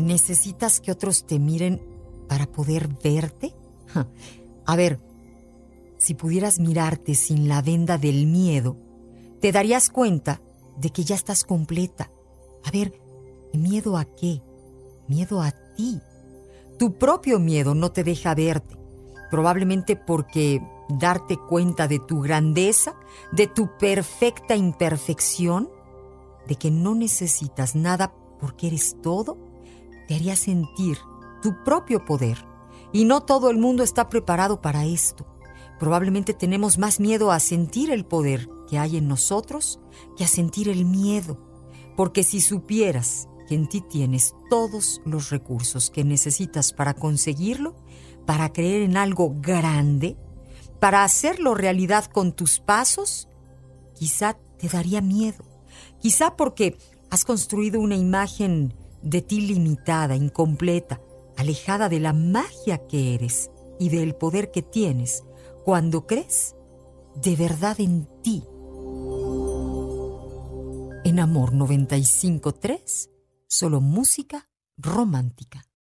necesitas que otros te miren para poder verte? A ver, si pudieras mirarte sin la venda del miedo, te darías cuenta de que ya estás completa. A ver, ¿miedo a qué? Miedo a ti. Tu propio miedo no te deja verte, probablemente porque darte cuenta de tu grandeza, de tu perfecta imperfección, de que no necesitas nada porque eres todo, te sentir tu propio poder. Y no todo el mundo está preparado para esto. Probablemente tenemos más miedo a sentir el poder que hay en nosotros que a sentir el miedo. Porque si supieras que en ti tienes todos los recursos que necesitas para conseguirlo, para creer en algo grande, para hacerlo realidad con tus pasos, quizá te daría miedo. Quizá porque has construido una imagen de ti limitada, incompleta, alejada de la magia que eres y del poder que tienes cuando crees de verdad en ti. En Amor 95.3, solo música romántica.